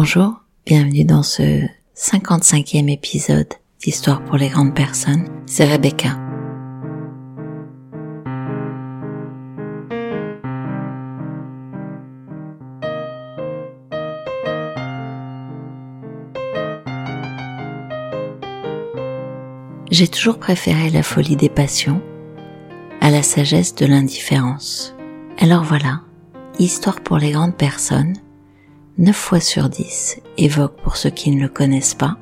Bonjour, bienvenue dans ce 55e épisode d'Histoire pour les grandes personnes. C'est Rebecca. J'ai toujours préféré la folie des passions à la sagesse de l'indifférence. Alors voilà, Histoire pour les grandes personnes, 9 fois sur 10 évoque pour ceux qui ne le connaissent pas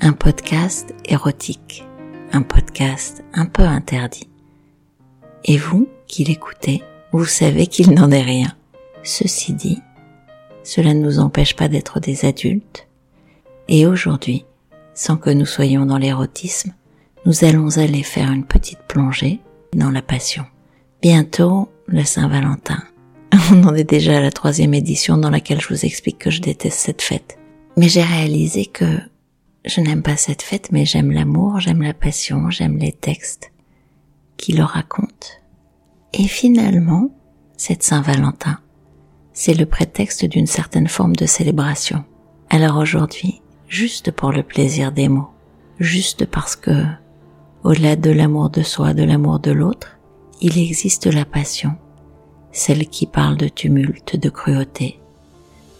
un podcast érotique, un podcast un peu interdit. Et vous qui l'écoutez, vous savez qu'il n'en est rien. Ceci dit, cela ne nous empêche pas d'être des adultes. Et aujourd'hui, sans que nous soyons dans l'érotisme, nous allons aller faire une petite plongée dans la passion. Bientôt, le Saint-Valentin. On en est déjà à la troisième édition dans laquelle je vous explique que je déteste cette fête. Mais j'ai réalisé que je n'aime pas cette fête, mais j'aime l'amour, j'aime la passion, j'aime les textes qui le racontent. Et finalement, cette Saint-Valentin, c'est le prétexte d'une certaine forme de célébration. Alors aujourd'hui, juste pour le plaisir des mots, juste parce que, au-delà de l'amour de soi, de l'amour de l'autre, il existe la passion, celle qui parle de tumulte, de cruauté,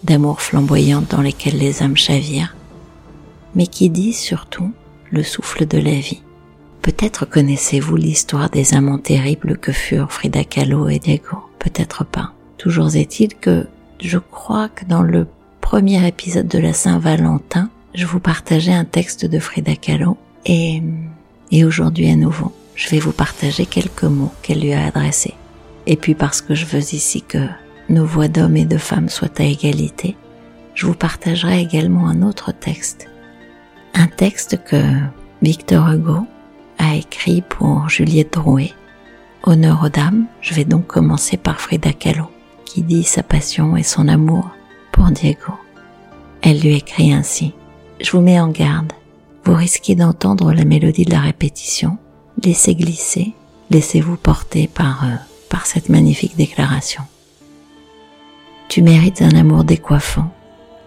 d'amour flamboyant dans lesquels les âmes chavirent, mais qui dit surtout le souffle de la vie. Peut-être connaissez-vous l'histoire des amants terribles que furent Frida Kahlo et Diego, peut-être pas. Toujours est-il que je crois que dans le premier épisode de la Saint-Valentin, je vous partageais un texte de Frida Kahlo et, et aujourd'hui à nouveau, je vais vous partager quelques mots qu'elle lui a adressés. Et puis parce que je veux ici que nos voix d'hommes et de femmes soient à égalité, je vous partagerai également un autre texte. Un texte que Victor Hugo a écrit pour Juliette Drouet. Honneur aux dames, je vais donc commencer par Frida Kahlo, qui dit sa passion et son amour pour Diego. Elle lui écrit ainsi. Je vous mets en garde. Vous risquez d'entendre la mélodie de la répétition. Laissez glisser, laissez-vous porter par, euh, par cette magnifique déclaration. Tu mérites un amour décoiffant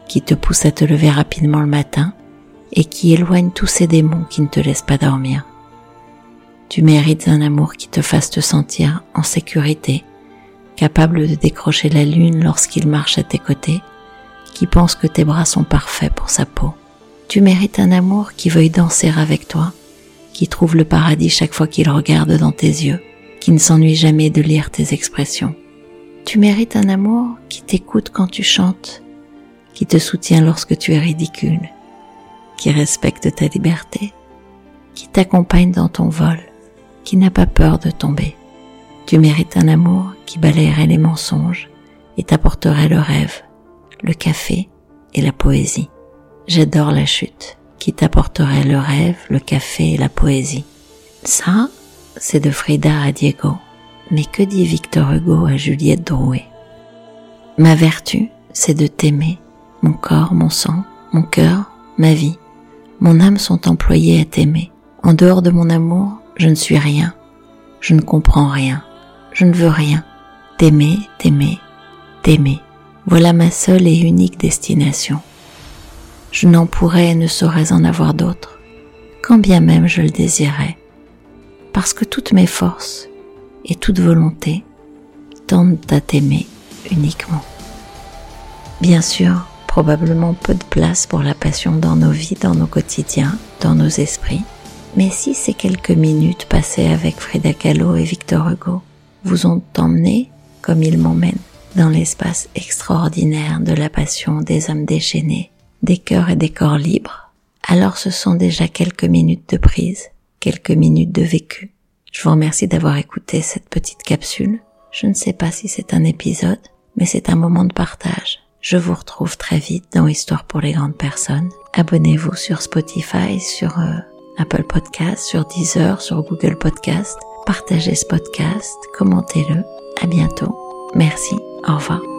qui te pousse à te lever rapidement le matin et qui éloigne tous ces démons qui ne te laissent pas dormir. Tu mérites un amour qui te fasse te sentir en sécurité, capable de décrocher la lune lorsqu'il marche à tes côtés, qui pense que tes bras sont parfaits pour sa peau. Tu mérites un amour qui veuille danser avec toi, qui trouve le paradis chaque fois qu'il regarde dans tes yeux, qui ne s'ennuie jamais de lire tes expressions. Tu mérites un amour qui t'écoute quand tu chantes, qui te soutient lorsque tu es ridicule, qui respecte ta liberté, qui t'accompagne dans ton vol, qui n'a pas peur de tomber. Tu mérites un amour qui balayerait les mensonges et t'apporterait le rêve, le café et la poésie. J'adore la chute qui t'apporterait le rêve, le café et la poésie. Ça, c'est de Frida à Diego. Mais que dit Victor Hugo à Juliette Drouet? Ma vertu, c'est de t'aimer. Mon corps, mon sang, mon cœur, ma vie, mon âme sont employés à t'aimer. En dehors de mon amour, je ne suis rien. Je ne comprends rien. Je ne veux rien. T'aimer, t'aimer, t'aimer. Voilà ma seule et unique destination. Je n'en pourrais et ne saurais en avoir d'autre, quand bien même je le désirais, parce que toutes mes forces et toute volonté tendent à t'aimer uniquement. Bien sûr, probablement peu de place pour la passion dans nos vies, dans nos quotidiens, dans nos esprits, mais si ces quelques minutes passées avec Frida Kahlo et Victor Hugo vous ont emmené, comme ils m'emmènent, dans l'espace extraordinaire de la passion des âmes déchaînées, des cœurs et des corps libres, alors ce sont déjà quelques minutes de prise, quelques minutes de vécu. Je vous remercie d'avoir écouté cette petite capsule. Je ne sais pas si c'est un épisode, mais c'est un moment de partage. Je vous retrouve très vite dans Histoire pour les grandes personnes. Abonnez-vous sur Spotify, sur euh, Apple Podcast, sur Deezer, sur Google Podcast. Partagez ce podcast, commentez-le. À bientôt. Merci. Au revoir.